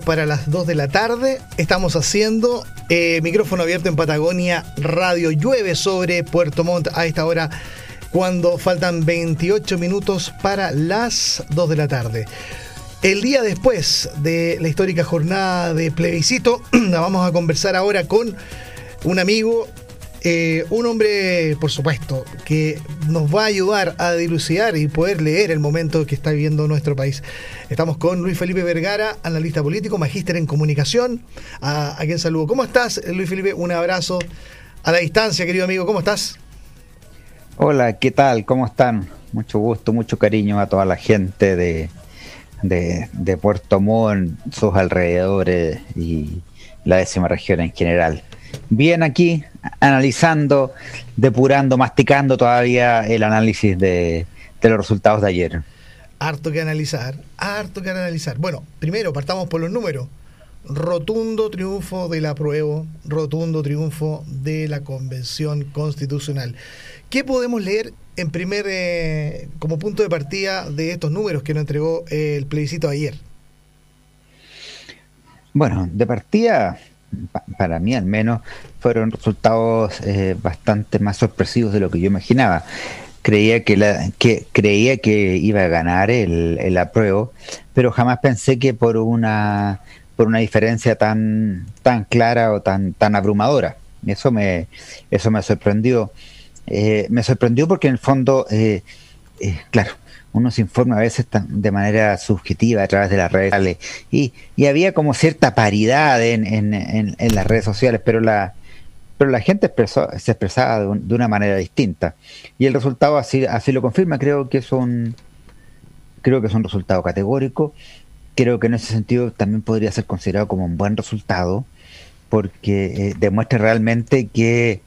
para las 2 de la tarde. Estamos haciendo eh, micrófono abierto en Patagonia Radio. Llueve sobre Puerto Montt a esta hora cuando faltan 28 minutos para las 2 de la tarde. El día después de la histórica jornada de plebiscito, vamos a conversar ahora con un amigo, eh, un hombre, por supuesto, que nos va a ayudar a dilucidar y poder leer el momento que está viviendo nuestro país. Estamos con Luis Felipe Vergara, analista político, magíster en comunicación, a, quien saludo. ¿Cómo estás, Luis Felipe? Un abrazo a la distancia, querido amigo. ¿Cómo estás? Hola, ¿qué tal? ¿Cómo están? Mucho gusto, mucho cariño a toda la gente de, de, Puerto Montt, sus alrededores y la décima región en general. Bien aquí, analizando, depurando, masticando todavía el análisis de, de los resultados de ayer. Harto que analizar, harto que analizar. Bueno, primero partamos por los números. Rotundo triunfo del apruebo, rotundo triunfo de la Convención Constitucional. ¿Qué podemos leer en primer eh, como punto de partida de estos números que nos entregó el plebiscito ayer? Bueno, de partida, para mí al menos, fueron resultados eh, bastante más sorpresivos de lo que yo imaginaba. Creía que, creía que iba a ganar el, el apruebo, pero jamás pensé que por una por una diferencia tan tan clara o tan tan abrumadora. Eso me eso me sorprendió. Eh, me sorprendió porque en el fondo, eh, eh, claro, uno se informa a veces de manera subjetiva a través de las redes sociales y, y había como cierta paridad en, en, en, las redes sociales, pero la, pero la gente se expresaba de, de, una manera distinta y el resultado así, así lo confirma. Creo que es un, creo que es un resultado categórico. Creo que en ese sentido también podría ser considerado como un buen resultado porque demuestra realmente que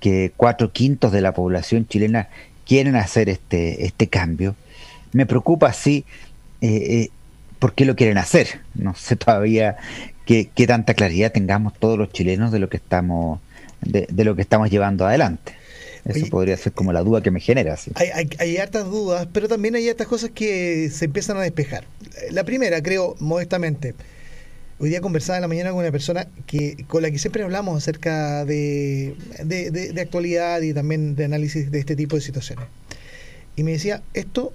que cuatro quintos de la población chilena quieren hacer este, este cambio. Me preocupa sí eh, eh, por qué lo quieren hacer. No sé todavía qué, tanta claridad tengamos todos los chilenos de lo que estamos, de, lo que estamos llevando adelante. Eso podría ser como la duda que me genera. Hay, hay, hay, hartas dudas, pero también hay hartas cosas que se empiezan a despejar. La primera, creo, modestamente, Hoy día conversaba en la mañana con una persona que con la que siempre hablamos acerca de, de, actualidad y también de análisis de este tipo de situaciones. Y me decía, esto,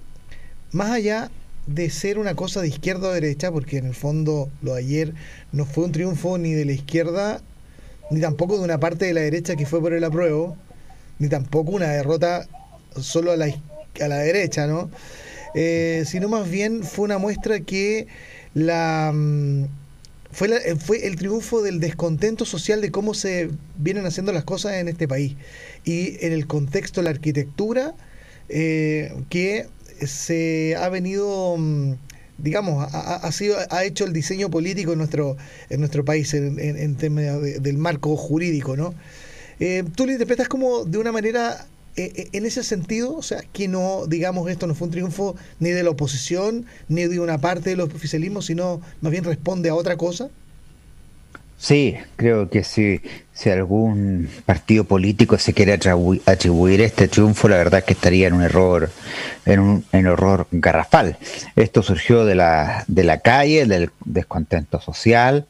más allá de ser una cosa de izquierda o derecha, porque en el fondo lo de ayer no fue un triunfo ni de la izquierda, ni tampoco de una parte de la derecha que fue por el apruebo, ni tampoco una derrota solo a la, a la derecha, ¿no? Eh, sino más bien fue una muestra que la mm, fue, eh, fue el triunfo del descontento social de cómo se vienen haciendo las cosas en este país. Y en el contexto de la arquitectura, eh, que se ha venido, mm, digamos, ha, sido, ha hecho el diseño político en nuestro, en nuestro país, en, en, términos del marco jurídico, ¿no? Eh, ¿Tú lo interpretas como de una manera en ese sentido, o sea, que no, digamos, esto no fue un triunfo ni de la oposición, ni de una parte del oficialismo, sino más bien responde a otra cosa? Sí, creo que si, si algún partido político se quiere atribuir, este triunfo, la verdad es que estaría en un error, en un en error garrafal. Esto surgió de la, de la calle, del descontento social,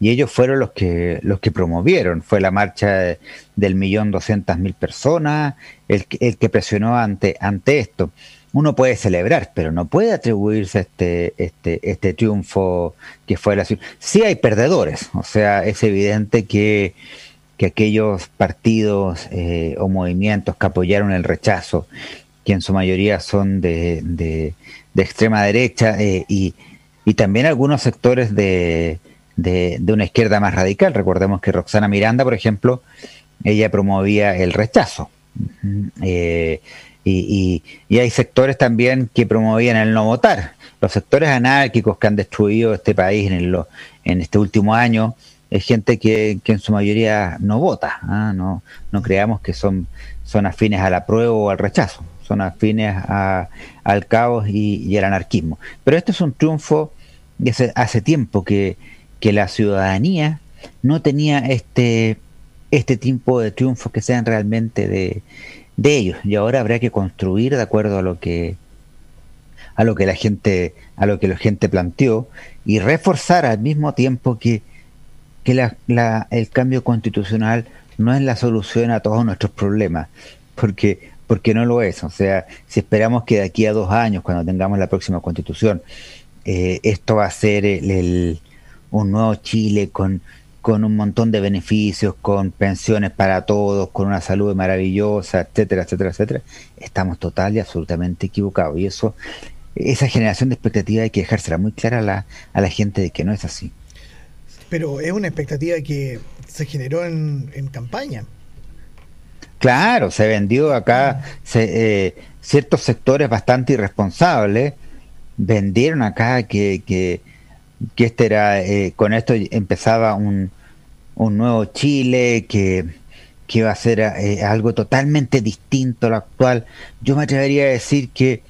y ellos fueron los que los que promovieron fue la marcha del millón doscientas mil personas el, el que presionó ante ante esto uno puede celebrar pero no puede atribuirse este este este triunfo que fue la sí hay perdedores o sea es evidente que que aquellos partidos eh, o movimientos que apoyaron el rechazo que en su mayoría son de, de, de extrema derecha eh, y, y también algunos sectores de, de, una izquierda más radical. Recordemos que Roxana Miranda, por ejemplo, ella promovía el rechazo. Eh, y, hay sectores también que promovían el no votar. Los sectores anárquicos que han destruido este país en, en este último año es gente que, en su mayoría no vota. ¿ah? No, no creamos que son, son afines al apruebo o al rechazo. Son afines al caos y, y, al anarquismo. Pero este es un triunfo de hace, hace tiempo que, que la ciudadanía no tenía este, este tipo de triunfos que sean realmente de, de ellos. Y ahora habrá que construir de acuerdo a lo que a lo que la gente, a lo que la gente planteó, y reforzar al mismo tiempo que, que el cambio constitucional no es la solución a todos nuestros problemas, porque, porque no lo es. O sea, si esperamos que de aquí a dos años, cuando tengamos la próxima constitución, eh, esto va a ser el, un nuevo Chile con, con un montón de beneficios, con pensiones para todos, con una salud maravillosa, etcétera, etcétera, etcétera, estamos total y absolutamente equivocados. Y eso, esa generación de expectativa hay que dejársela muy clara a la, a la gente de que no es así. Pero es una expectativa que se generó en, en campaña. Claro, se vendió acá eh, ciertos sectores bastante irresponsables, vendieron acá que, que, este era, eh, con esto empezaba un, un nuevo Chile, que, que iba a ser eh, algo totalmente distinto a lo actual. Yo me atrevería a decir que,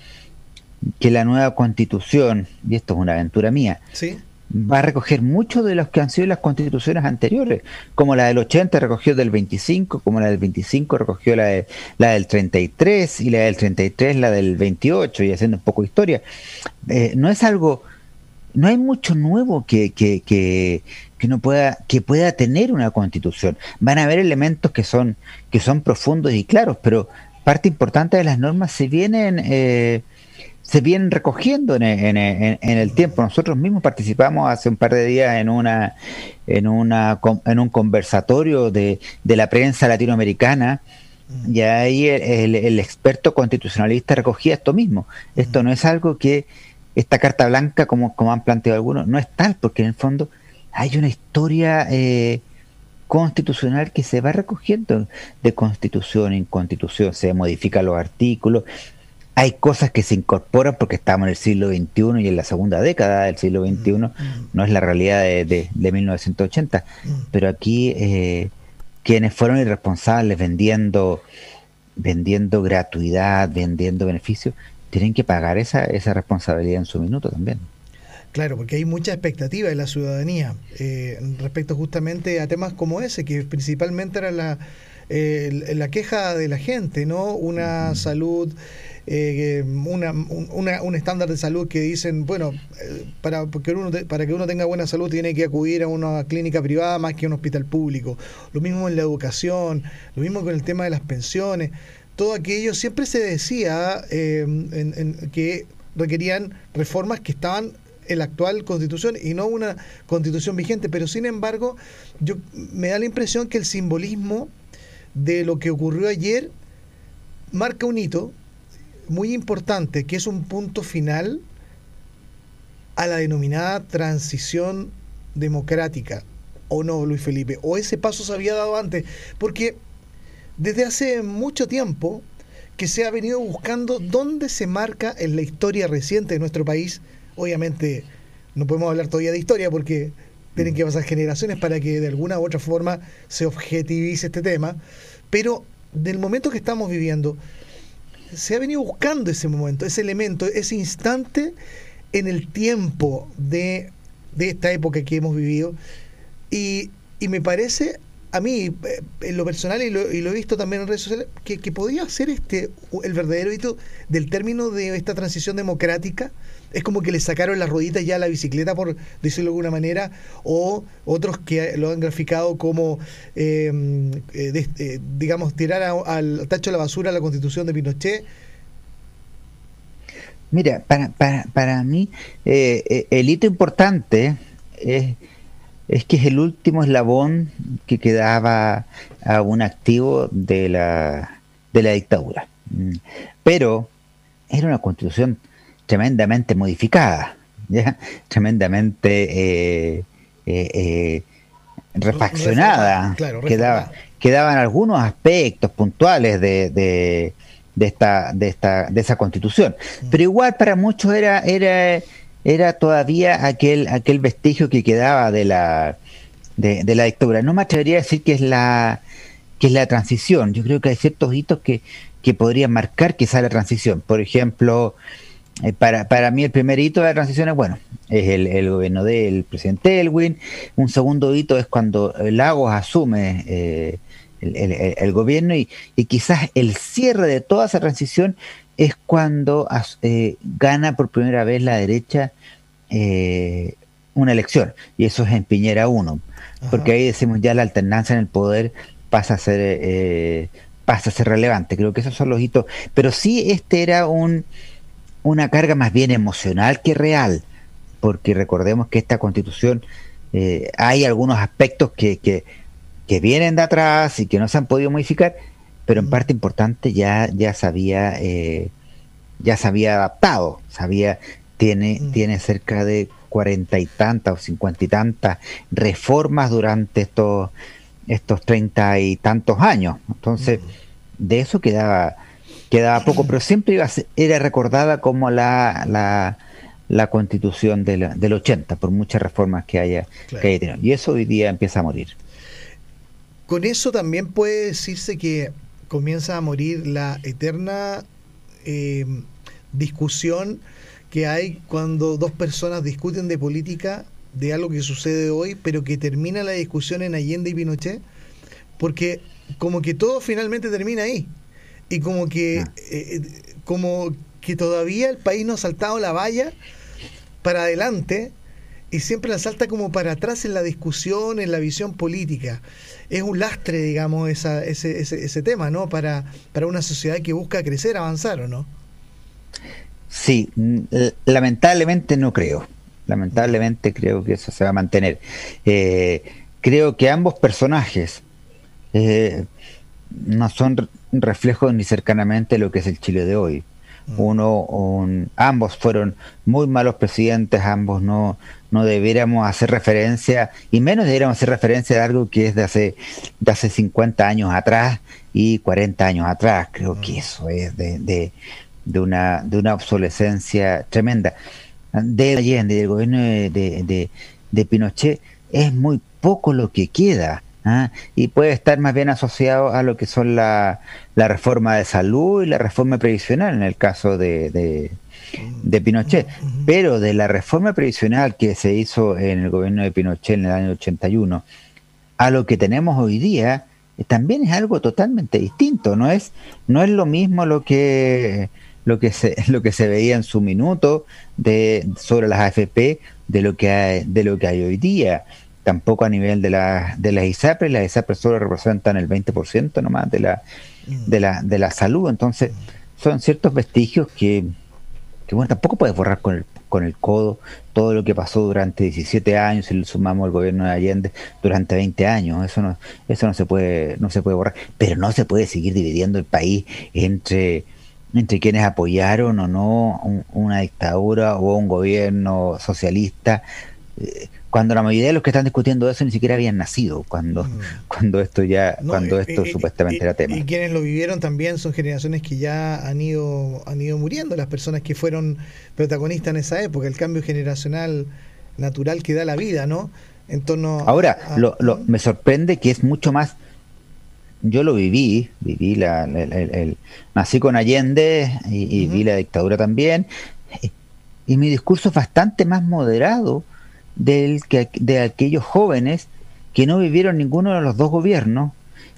que la nueva constitución, y esto es una aventura mía, ¿Sí? va a recoger mucho de los que han sido las constituciones anteriores, como la del 80 recogió del 25, como la del 25 recogió la, de, la del 33 y la del 33 la del 28 y haciendo un poco de historia. Eh, no es algo, no hay mucho nuevo que, que, que, que, no pueda, que pueda tener una constitución. Van a haber elementos que son, que son profundos y claros, pero parte importante de las normas se vienen... Eh, se vienen recogiendo en, el tiempo. Nosotros mismos participamos hace un par de días en una en una en un conversatorio de, la prensa latinoamericana mm. y ahí el, experto constitucionalista recogía esto mismo. Esto mm. no es algo que esta carta blanca, como, como han planteado algunos, no es tal, porque en el fondo hay una historia eh, constitucional que se va recogiendo de constitución en constitución, se modifican los artículos, hay cosas que se incorporan porque estamos en el siglo XXI y en la segunda década del siglo XXI, mm, mm. no es la realidad de, de, 1980, mm. pero aquí eh, quienes fueron irresponsables vendiendo, vendiendo gratuidad, vendiendo beneficios, tienen que pagar esa, esa responsabilidad en su minuto también. Claro, porque hay mucha expectativa de la ciudadanía eh, respecto justamente a temas como ese, que principalmente era la, eh, la queja de la gente, ¿no? Una salud eh, una, un estándar de salud que dicen, bueno, eh, para, que uno, para que uno tenga buena salud tiene que acudir a una clínica privada más que a un hospital público. Lo mismo en la educación, lo mismo con el tema de las pensiones. Todo aquello siempre se decía eh, que requerían reformas que estaban en la actual constitución y no una constitución vigente, pero sin embargo, yo me da la impresión que el simbolismo de lo que ocurrió ayer marca un hito muy importante, que es un punto final a la denominada transición democrática, ¿o no, Luis Felipe? ¿O ese paso se había dado antes? Porque desde hace mucho tiempo que se ha venido buscando dónde se marca en la historia reciente de nuestro país, obviamente no podemos hablar todavía de historia porque tienen que pasar generaciones para que de alguna u otra forma se objetivice este tema, pero del momento que estamos viviendo, se ha venido buscando ese momento, ese elemento, ese instante en el tiempo de, esta época que hemos vivido. Y, y, me parece, a mí, eh, en lo personal, y lo, he visto también en redes sociales, que, que podría ser este el verdadero hito del término de esta transición democrática es como que le sacaron las rueditas ya a la bicicleta, por decirlo de alguna manera, o otros que lo han graficado como, em, eh, eh, digamos, tirar al tacho de la basura la constitución de Pinochet. Mira, para, para, para mí eh, el hito importante es, es que es el último eslabón que quedaba a un activo de la, de la dictadura. Mm. Pero era una constitución tremendamente modificada, ¿ya? tremendamente eh, eh, eh refaccionada. quedaban algunos aspectos puntuales de, de, esta, de, esta, de esa constitución. Mm. Pero igual para muchos era, era, era todavía aquel, aquel vestigio que quedaba de la, de, la dictadura. No me atrevería a decir que es la que es la transición. Yo creo que hay ciertos hitos que, que podrían marcar quizá la transición. Por ejemplo, eh, para, para mí el primer hito de la transición es bueno, es el, gobierno del presidente Elwin. Un segundo hito es cuando Lagos asume eh, el, gobierno y, quizás el cierre de toda esa transición es cuando eh, gana por primera vez la derecha eh, una elección y eso es en Piñera 1 porque ahí decimos ya la alternancia en el poder pasa a ser eh, pasa a ser relevante. Creo que esos son los hitos. Pero sí este era un una carga más bien emocional que real porque recordemos que esta constitución hay algunos aspectos que, que que vienen de atrás y que no se han podido modificar, pero en parte importante ya, ya se había, eh, ya se había adaptado, sabía, tiene, tiene cerca de cuarenta y tantas o cincuenta y tantas reformas durante estos, estos treinta y tantos años. Entonces, de eso quedaba, quedaba poco, pero siempre iba era recordada como la, la, la constitución del, del 80, por muchas reformas que haya, que haya tenido. Y eso hoy día empieza a morir. Con eso también puede decirse que comienza a morir la eterna eh, discusión que hay cuando dos personas discuten de política, de algo que sucede hoy, pero que termina la discusión en Allende y Pinochet, porque como que todo finalmente termina ahí. Y como que, ah. eh, como que todavía el país no ha saltado la valla para adelante y siempre la salta como para atrás en la discusión, en la visión política. Es un lastre, digamos, esa, ese, ese, ese, tema, ¿no? Para, para una sociedad que busca crecer, avanzar, ¿o no? Sí, lamentablemente no creo. Lamentablemente creo que eso se va a mantener. Eh, creo que ambos personajes eh, no son reflejos ni cercanamente de lo que es el Chile de hoy. Mm. Uno, ambos fueron muy malos presidentes, ambos no, no debiéramos hacer referencia, y menos debiéramos hacer referencia de algo que es de hace, de hace 50 años atrás y 40 años atrás. Creo que mm. eso es de, de, de, una, de una obsolescencia tremenda. De Allende, del gobierno de, de, de Pinochet, es muy poco lo que queda. ¿ah? y puede estar más bien asociado a lo que son la, la, reforma de salud y la reforma previsional en el caso de, de Pinochet. Pero de la reforma previsional que se hizo en el gobierno de Pinochet en el año 81 a lo que tenemos hoy día, también es algo totalmente distinto. No es, no es lo mismo lo que lo que se lo que se veía en su minuto de sobre las AFP de lo que hay, de lo que hay hoy día tampoco a nivel de, la, de las ISAPRES, las ISAPRES solo representan el 20% nomás de la, de, la, de la salud, entonces son ciertos vestigios que, que bueno, tampoco puedes borrar con el, con el codo todo lo que pasó durante 17 años y le sumamos el gobierno de Allende durante 20 años. Eso no, eso no se puede, no se puede borrar. Pero no se puede seguir dividiendo el país entre, entre quienes apoyaron o no una dictadura o un gobierno socialista. Eh, cuando la mayoría de los que están discutiendo eso ni siquiera habían nacido cuando, mm. cuando esto ya, cuando eh, esto eh, supuestamente era tema. Y quienes lo vivieron también son generaciones que ya han ido, han ido muriendo, las personas que fueron protagonistas en esa época, el cambio generacional natural que da la vida, ¿no? En torno Ahora, lo, lo, me sorprende que es mucho más yo lo viví, viví la, el, nací con Allende y, vi la dictadura también, y mi discurso es bastante más moderado del, que, de aquellos jóvenes que no vivieron ninguno de los dos gobiernos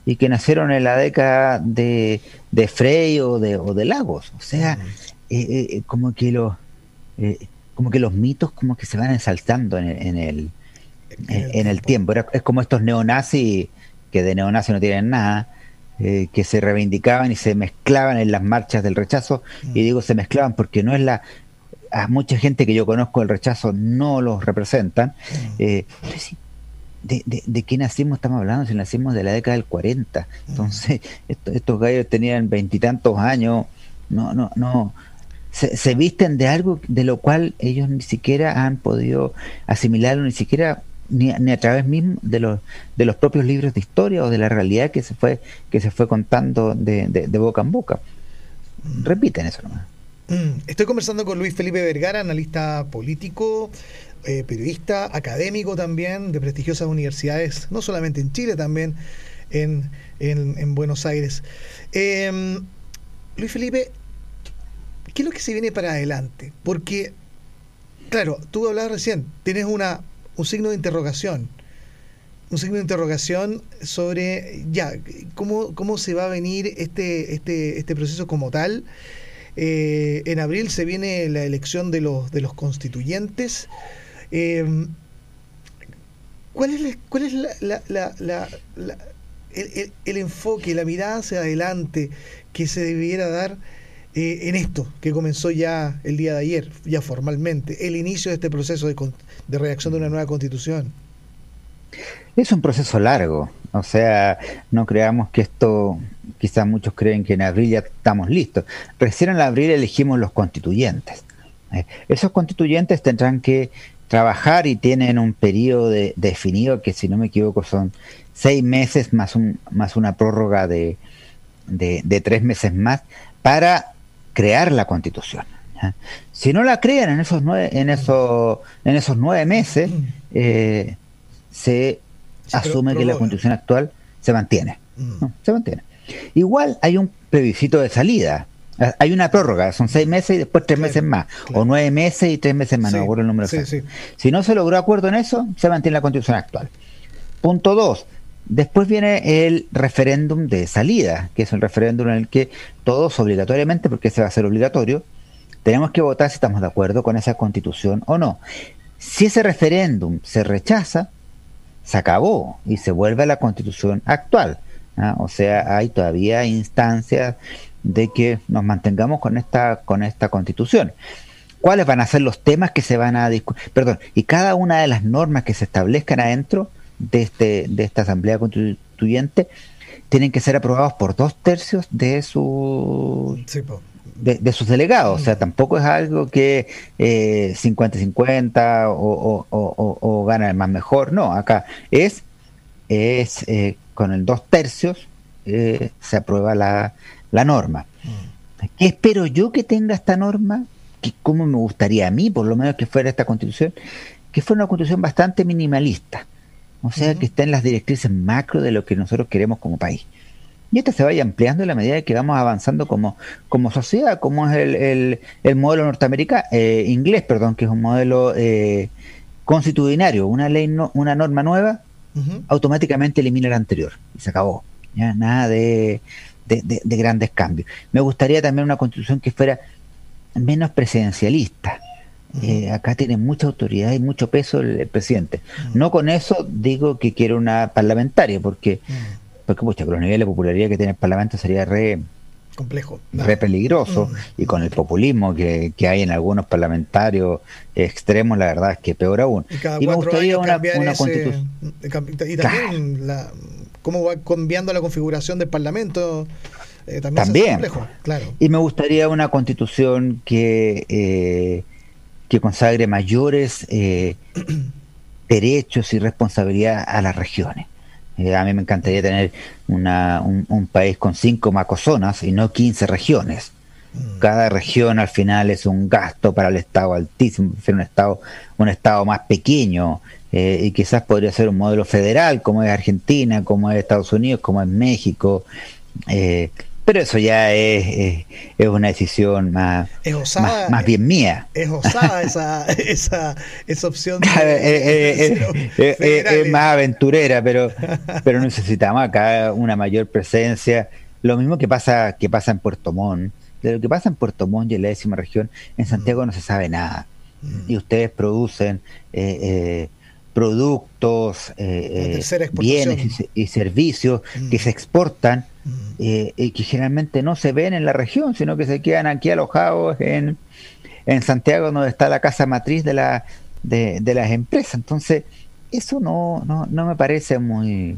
y que nacieron en la década de, de Frey o de, o de Lagos. O sea, eh, eh, eh, como que los como que los mitos como que se van ensalzando en, en el en, el tiempo. es como estos neonazis que de neonazis no tienen nada, que se reivindicaban y se mezclaban en las marchas del rechazo. Y digo se mezclaban porque no es la a mucha gente que yo conozco el rechazo no los representan. Mm. Eh, de, de, de, qué nacimos estamos hablando? Si nacimos de la década del 40. Mm. Entonces, estos, gallos tenían veintitantos años, no, no, no. Se, visten de algo de lo cual ellos ni siquiera han podido asimilarlo, ni siquiera ni, ni, a través mismo de los de los propios libros de historia o de la realidad que se fue que se fue contando de, de boca en boca. Mm. Repiten eso nomás. Mm, estoy conversando con Luis Felipe Vergara, analista político, eh, periodista, académico también, de prestigiosas universidades, no solamente en Chile, también en, en, Buenos Aires. Em, Luis Felipe, ¿qué es lo que se viene para adelante? Porque, claro, tú hablabas recién, tienes una, un signo de interrogación. un signo de interrogación sobre ya cómo, cómo se va a venir este, este, este proceso como tal. Eh, en abril se viene la elección de los, de los constituyentes. Eh, ¿Cuál es, cuál es la, la, la, el, el, enfoque, la mirada hacia adelante que se debiera dar eh, en esto que comenzó ya el día de ayer, ya formalmente, el inicio de este proceso de, de redacción de una nueva constitución? Es un proceso largo, o sea, no creamos que esto, quizás muchos creen que en abril ya estamos listos. Recién en abril elegimos los constituyentes. Eh, esos constituyentes tendrán que trabajar y tienen un periodo de, definido que, si no me equivoco, son seis meses más, un, más una prórroga de, de, tres meses más para crear la constitución. Si no la crean en esos nueve, en esos, en esos nueve meses, eh, se asume que la constitución actual se mantiene. Mm. se mantiene. Igual hay un plebiscito de salida. Hay una prórroga, son seis meses y después tres meses más, o nueve meses y tres meses más, no el número Si no se logró acuerdo en eso, se mantiene la constitución actual. Punto dos, después viene el referéndum de salida, que es el referéndum en el que todos obligatoriamente, porque ese va a ser obligatorio, tenemos que votar si estamos de acuerdo con esa constitución o no. Si ese referéndum se rechaza, se acabó y se vuelve a la constitución actual. ¿Ah? O sea, hay todavía instancias de que nos mantengamos con esta, con esta constitución. ¿Cuáles van a ser los temas que se van a discutir? Perdón, y cada una de las normas que se establezcan adentro de, este, de esta Asamblea Constituyente tienen que ser aprobados por dos tercios de su de, sus delegados. O sea, tampoco es algo que 50-50 eh, o, o, gana el más mejor. No, acá es, es eh, con el dos tercios eh, se aprueba la, la norma. Mm. ¿Qué espero yo que tenga esta norma? que ¿Cómo me gustaría a mí, por lo menos, que fuera esta constitución? Que fuera una constitución bastante minimalista. O sea, que esté en las directrices macro de lo que nosotros queremos como país y esto se vaya ampliando en la medida que vamos avanzando como, como sociedad, como es el, el, modelo norteamericano, eh, inglés, perdón, que es un modelo eh, constitucionario, una ley, no, una norma nueva, automáticamente elimina la anterior y se acabó. Ya nada de, de, grandes cambios. Me gustaría también una constitución que fuera menos presidencialista. Eh, acá tiene mucha autoridad y mucho peso el, presidente. No con eso digo que quiero una parlamentaria, porque porque pucha, con los niveles de popularidad que tiene el Parlamento sería re complejo, re peligroso mm. y con el populismo que, hay en algunos parlamentarios extremos, la verdad es que peor aún. Y, me gustaría una, constitución. Y también cómo va cambiando la configuración del Parlamento. Eh, también, complejo, claro. Y me gustaría una constitución que, eh, que consagre mayores eh, derechos y responsabilidad a las regiones. Eh, a mí me encantaría tener una, un, país con cinco macozonas y no 15 regiones. Mm. Cada región al final es un gasto para el Estado altísimo, un Estado, un estado más pequeño eh, y quizás podría ser un modelo federal como es Argentina, como es Estados Unidos, como es México. Eh, pero eso ya es, es, una decisión más, más, bien mía. Es osada esa, esa, esa opción. es más aventurera, pero, pero necesitamos acá una mayor presencia. Lo mismo que pasa, que pasa en Puerto Montt. De lo que pasa en Puerto Montt y en la décima región, en Santiago mm. no se sabe nada. Mm. Y ustedes producen eh, eh, productos, eh, bienes y, servicios que mm. se exportan eh, y que generalmente no se ven en la región, sino que se quedan aquí alojados en, en Santiago, donde está la casa matriz de, la, de, las empresas. Entonces, eso no, no, no me parece muy,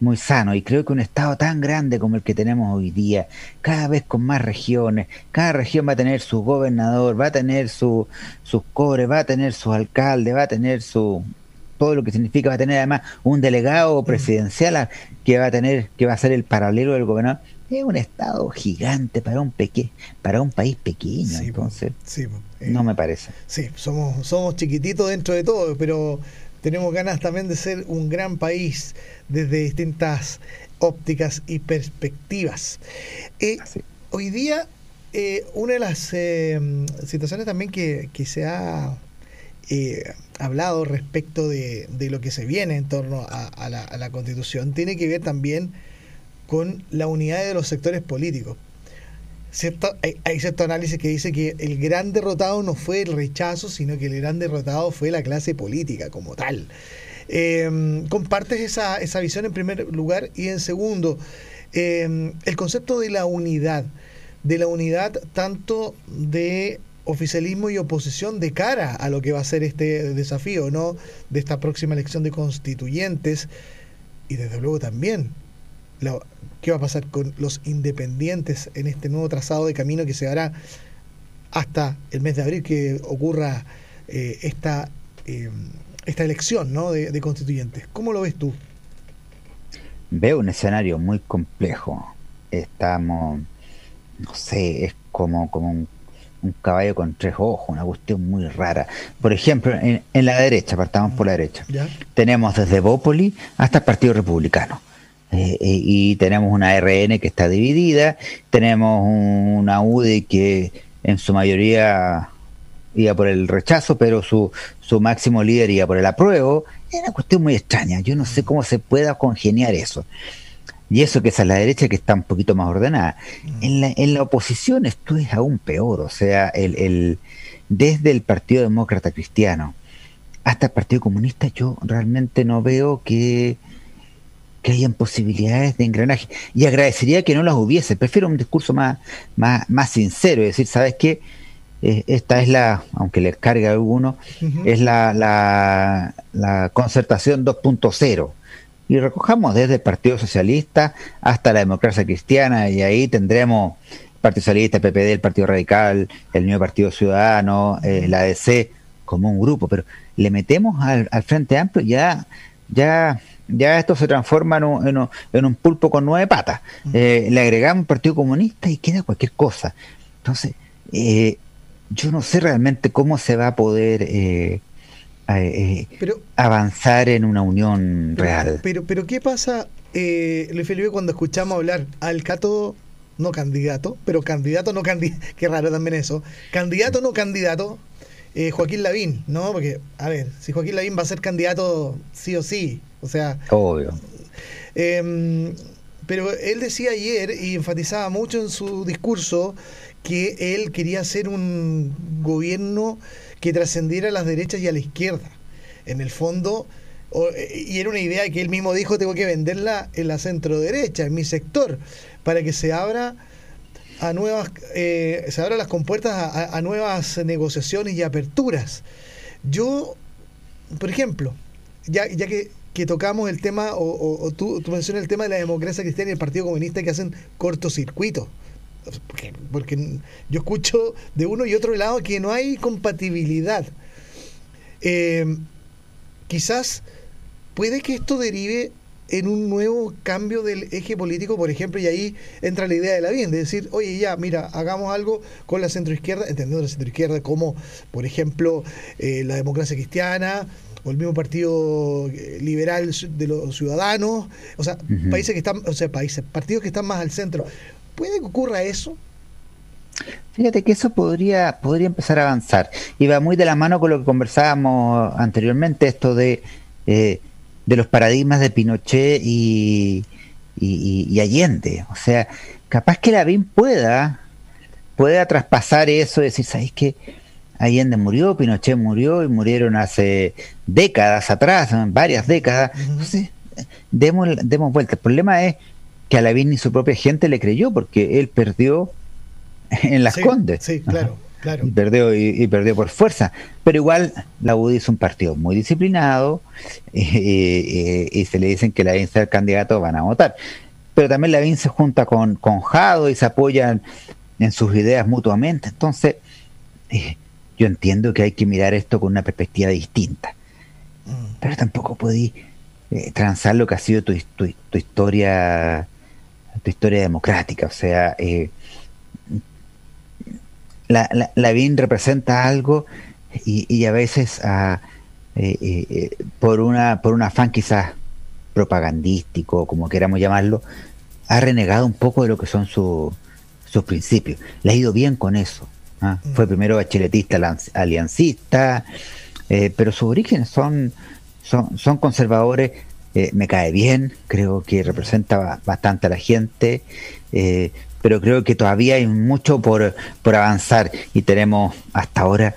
muy sano y creo que un estado tan grande como el que tenemos hoy día, cada vez con más regiones, cada región va a tener su gobernador, va a tener su, sus cobres, va a tener su alcalde, va a tener su todo lo que significa, va a tener además un delegado presidencial que va a tener, que va a ser el paralelo del gobernador. Es un estado gigante para un peque, para un país pequeño, entonces eh, no me parece. Sí, somos, somos chiquititos dentro de todo, pero tenemos ganas también de ser un gran país desde distintas ópticas y perspectivas. Eh, hoy día, eh, una de las situaciones también que, que se ha eh, hablado respecto de, lo que se viene en torno a, la, constitución tiene que ver también con la unidad de los sectores políticos. Cierto, hay, cierto análisis que dice que el gran derrotado no fue el rechazo, sino que el gran derrotado fue la clase política como tal. Eh, ¿Compartes esa, esa visión en primer lugar? Y en segundo, eh, el concepto de la unidad, de la unidad tanto de oficialismo y oposición de cara a lo que va a ser este desafío, ¿no? De esta próxima elección de constituyentes y desde luego también qué va a pasar con los independientes en este nuevo trazado de camino que se hará hasta el mes de abril que ocurra eh, esta, eh, esta elección ¿no? de, constituyentes. ¿Cómo lo ves tú? Veo un escenario muy complejo. Estamos, no sé, es como, como un un caballo con tres ojos, una cuestión muy rara. Por ejemplo, en, la derecha, partamos por la derecha, tenemos desde Bópoli hasta el Partido Republicano. Eh, eh, y tenemos una RN que está dividida, tenemos una UDI que en su mayoría iba por el rechazo, pero su, su máximo líder iba por el apruebo. Es una cuestión muy extraña. Yo no sé cómo se pueda congeniar eso. Y eso que es a la derecha que está un poquito más ordenada. Mm. En, la, en la oposición esto es aún peor, o sea, el, el, desde el Partido Demócrata Cristiano hasta el Partido Comunista yo realmente no veo que, que hayan posibilidades de engranaje. Y agradecería que no las hubiese. Prefiero un discurso más, más, más sincero, es decir, ¿sabes qué? Eh, esta es la, aunque les cargue a alguno, es la, la, la concertación 2.0 y recojamos desde el Partido Socialista hasta la democracia cristiana y ahí tendremos el Partido Socialista, el PPD, el Partido Radical, el nuevo Partido Ciudadano, eh, la ADC como un grupo, pero le metemos al, Frente Amplio ya ya ya esto se transforma en un, en un, pulpo con nueve patas. Eh, le agregamos un Partido Comunista y queda cualquier cosa. Entonces, eh, yo no sé realmente cómo se va a poder eh, pero, avanzar en una unión real. Pero, pero ¿qué pasa, eh, Luis Felipe, cuando escuchamos hablar al Cato, no candidato, pero candidato no candidato, qué raro también eso, candidato no candidato, eh, Joaquín Lavín, ¿no? Porque, a ver, si Joaquín Lavín va a ser candidato sí o sí, o sea... Obvio. Em, pero él decía ayer y enfatizaba mucho en su discurso que él quería hacer un gobierno que trascendiera a las derechas y a la izquierda. En el fondo, y era una idea que él mismo dijo, tengo que venderla en la centro derecha, en mi sector, para que se abra a nuevas, eh, se abran las compuertas a, nuevas negociaciones y aperturas. Yo, por ejemplo, ya, ya que, tocamos el tema, o, tú, tú mencionas el tema de la democracia cristiana y el Partido Comunista que hacen cortocircuito porque, porque yo escucho de uno y otro lado que no hay compatibilidad. Eh, quizás puede que esto derive en un nuevo cambio del eje político, por ejemplo, y ahí entra la idea de la bien, de decir, oye, ya, mira, hagamos algo con la centroizquierda, entendiendo la centroizquierda como, por ejemplo, eh, la democracia cristiana o el mismo partido eh, liberal de los ciudadanos, o sea, países que están, o sea, países, partidos que están más al centro. ¿Puede que ocurra eso? Fíjate que eso podría, podría empezar a avanzar. Y va muy de la mano con lo que conversábamos anteriormente, esto de, eh, de los paradigmas de Pinochet y, y, Allende. O sea, capaz que la BIM pueda, pueda traspasar eso y decir, ¿sabéis qué? Allende murió, Pinochet murió y murieron hace décadas atrás, varias décadas. Entonces, demos, demos vuelta. El problema es que a Lavín ni su propia gente le creyó porque él perdió en las Condes. Sí, claro, claro. Y perdió, y, perdió por fuerza. Pero igual la UDI es un partido muy disciplinado y se le dicen que Lavín sea el candidato, van a votar. Pero también Lavín se junta con, con Jado y se apoyan en sus ideas mutuamente. Entonces, eh, yo entiendo que hay que mirar esto con una perspectiva distinta. Mm. Pero tampoco podí eh, transar lo que ha sido tu, tu, tu historia tu historia democrática. O sea, eh, la, la, BIN representa algo y, a veces ah, eh, eh, por, una, por un afán quizás propagandístico, como queramos llamarlo, ha renegado un poco de lo que son sus principios. Le ha ido bien con eso. ¿ah? Mm. Fue primero bacheletista aliancista, pero sus orígenes son, son, son conservadores. Me cae bien, creo que representa bastante a la gente, pero creo que todavía hay mucho por, por avanzar y tenemos hasta ahora,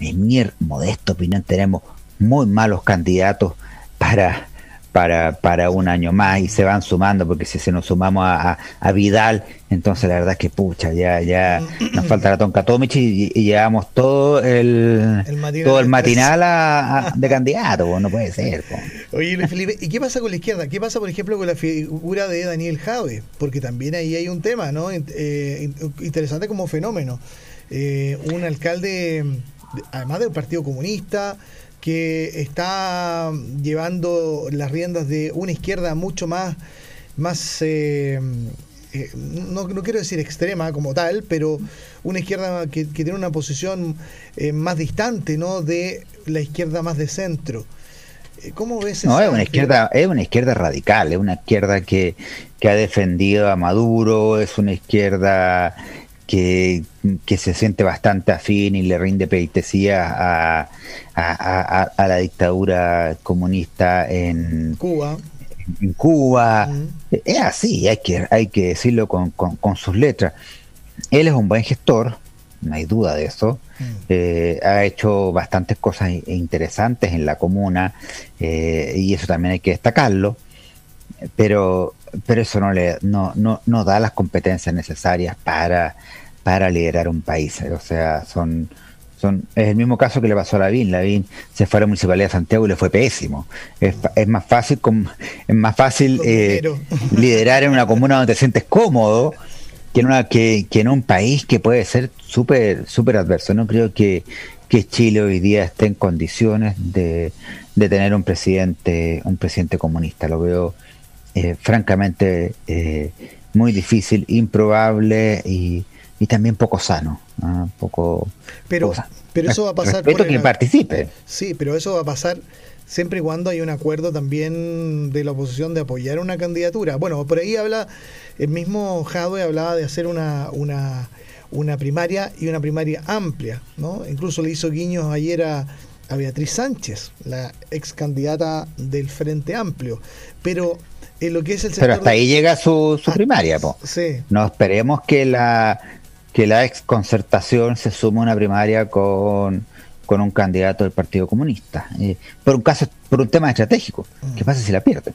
en mi modesta opinión, tenemos muy malos candidatos para, para, para un año más y se van sumando, porque si se nos sumamos a, a, Vidal, entonces la verdad es que pucha, ya, ya nos faltará Tonka Tomic y, llevamos todo el, todo el matinal de candidato, no puede ser. Oye, Felipe, ¿y qué pasa con la izquierda? ¿Qué pasa, por ejemplo, con la figura de Daniel Jave? Porque también ahí hay un tema, ¿no? Eh, interesante como fenómeno. Eh, un alcalde, además del Partido Comunista, que está llevando las riendas de una izquierda mucho más, más eh, eh, no, quiero decir extrema como tal, pero una izquierda que, tiene una posición eh, más distante ¿no? de la izquierda más de centro. ¿Cómo ves No, es una izquierda, es una izquierda radical, es una izquierda que, que ha defendido a Maduro, es una izquierda que, se siente bastante afín y le rinde pleitesía a, a, la dictadura comunista en Cuba. En Cuba. Es así, hay que, hay que decirlo con, con, sus letras. Él es un buen gestor, no hay duda de eso. Eh, ha hecho bastantes cosas interesantes en la comuna eh, y eso también hay que destacarlo. Pero pero eso no le no, no, no da las competencias necesarias para, para liderar un país. O sea, son, son, es el mismo caso que le pasó a Lavín. Lavín se fue a la Municipalidad de Santiago y le fue pésimo. Es, es más fácil, es más fácil eh, liderar en una comuna donde te sientes cómodo que en, una, que, que en un país que puede ser súper súper adverso. No creo que, que Chile hoy día esté en condiciones de, de tener un presidente un presidente comunista. Lo veo eh, francamente eh, muy difícil, improbable y, también poco sano. Poco, pero, pero eso va a pasar. Respeto por quien participe. Sí, pero eso va a pasar siempre y cuando hay un acuerdo también de la oposición de apoyar una candidatura. Bueno, por ahí habla, el mismo Jadwe hablaba de hacer una, una, una primaria y una primaria amplia, ¿no? Incluso le hizo guiños ayer a, a Beatriz Sánchez, la ex candidata del Frente Amplio. Pero lo que es el Pero hasta ahí llega su, su ah, primaria, po. Sí. No esperemos que la que la ex concertación se sume a una primaria con, con un candidato del Partido Comunista. Eh, por un caso, por un tema estratégico. ¿Qué pasa si la pierden?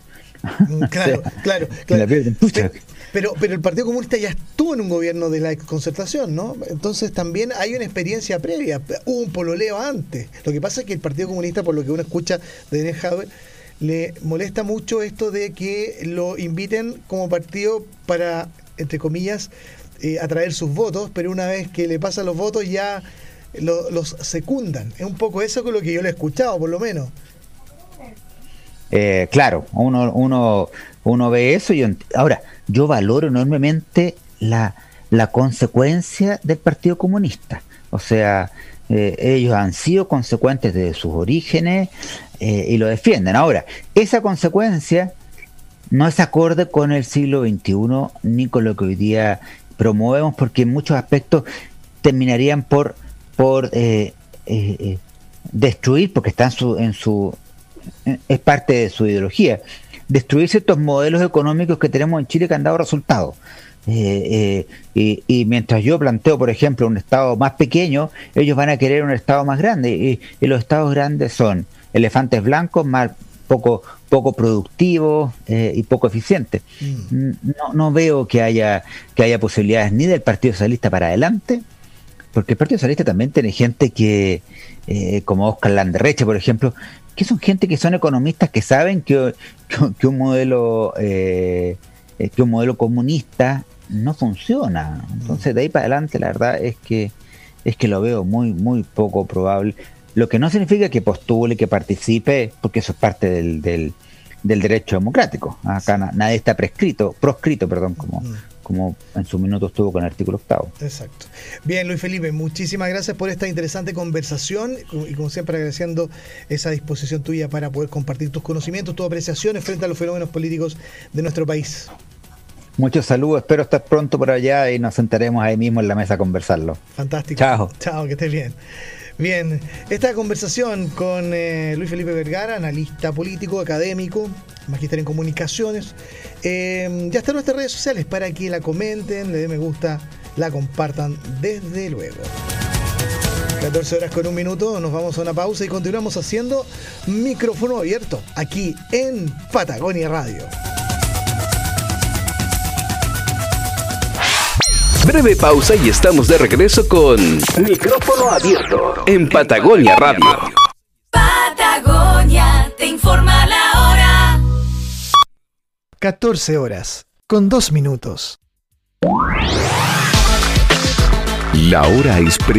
Claro, claro, Pero, pero, el Partido Comunista ya estuvo en un gobierno de la concertación, ¿no? Entonces también hay una experiencia previa, hubo un pololeo antes. Lo que pasa es que el Partido Comunista, por lo que uno escucha de Denis le molesta mucho esto de que lo inviten como partido para, entre comillas, eh, atraer sus votos, pero una vez que le pasan los votos ya los secundan. Es un poco eso con lo que yo le he escuchado, por lo menos. Eh, claro, uno, uno, uno ve eso y ahora yo valoro enormemente la, la consecuencia del Partido Comunista. O sea, eh, ellos han sido consecuentes de sus orígenes eh, y lo defienden. Ahora, esa consecuencia no es acorde con el siglo XXI ni con lo que hoy día promovemos, porque en muchos aspectos terminarían por, por eh, destruir, porque está en su, en su, es parte de su ideología, destruir ciertos modelos económicos que tenemos en Chile que han dado resultados. Eh, eh, y, mientras yo planteo, por ejemplo, un estado más pequeño, ellos van a querer un estado más grande. Y, los estados grandes son elefantes blancos, más poco poco productivos eh, y poco eficientes. Mm. No, no veo que haya que haya posibilidades ni del Partido Socialista para adelante, porque el Partido Socialista también tiene gente que, como Oscar Landerreche, por ejemplo, que son gente que son economistas que saben que, que un modelo que un modelo comunista no funciona. Entonces, de ahí para adelante, la verdad es que es que lo veo muy, muy poco probable. Lo que no significa que postule, que participe, porque eso es parte del, del, derecho democrático. Acá nadie está prescrito, proscrito, perdón, como, como en su minuto estuvo con el artículo octavo. Exacto. Bien, Luis Felipe, muchísimas gracias por esta interesante conversación y como siempre agradeciendo esa disposición tuya para poder compartir tus conocimientos, tus apreciaciones frente a los fenómenos políticos de nuestro país. Muchos saludos, espero estar pronto por allá y nos sentaremos ahí mismo en la mesa a conversarlo. Fantástico. Chao. Chao, que estés bien. Bien, esta conversación con eh, Luis Felipe Vergara, analista político, académico, magister en comunicaciones, eh, ya está en nuestras redes sociales para que la comenten, le den me gusta, la compartan desde luego. 14 horas con un minuto, nos vamos a una pausa y continuamos haciendo micrófono abierto aquí en Patagonia Radio. Breve pausa y estamos de regreso con Micrófono Abierto en Patagonia Radio. Patagonia te informa la hora. 14 horas con 2 minutos. La hora es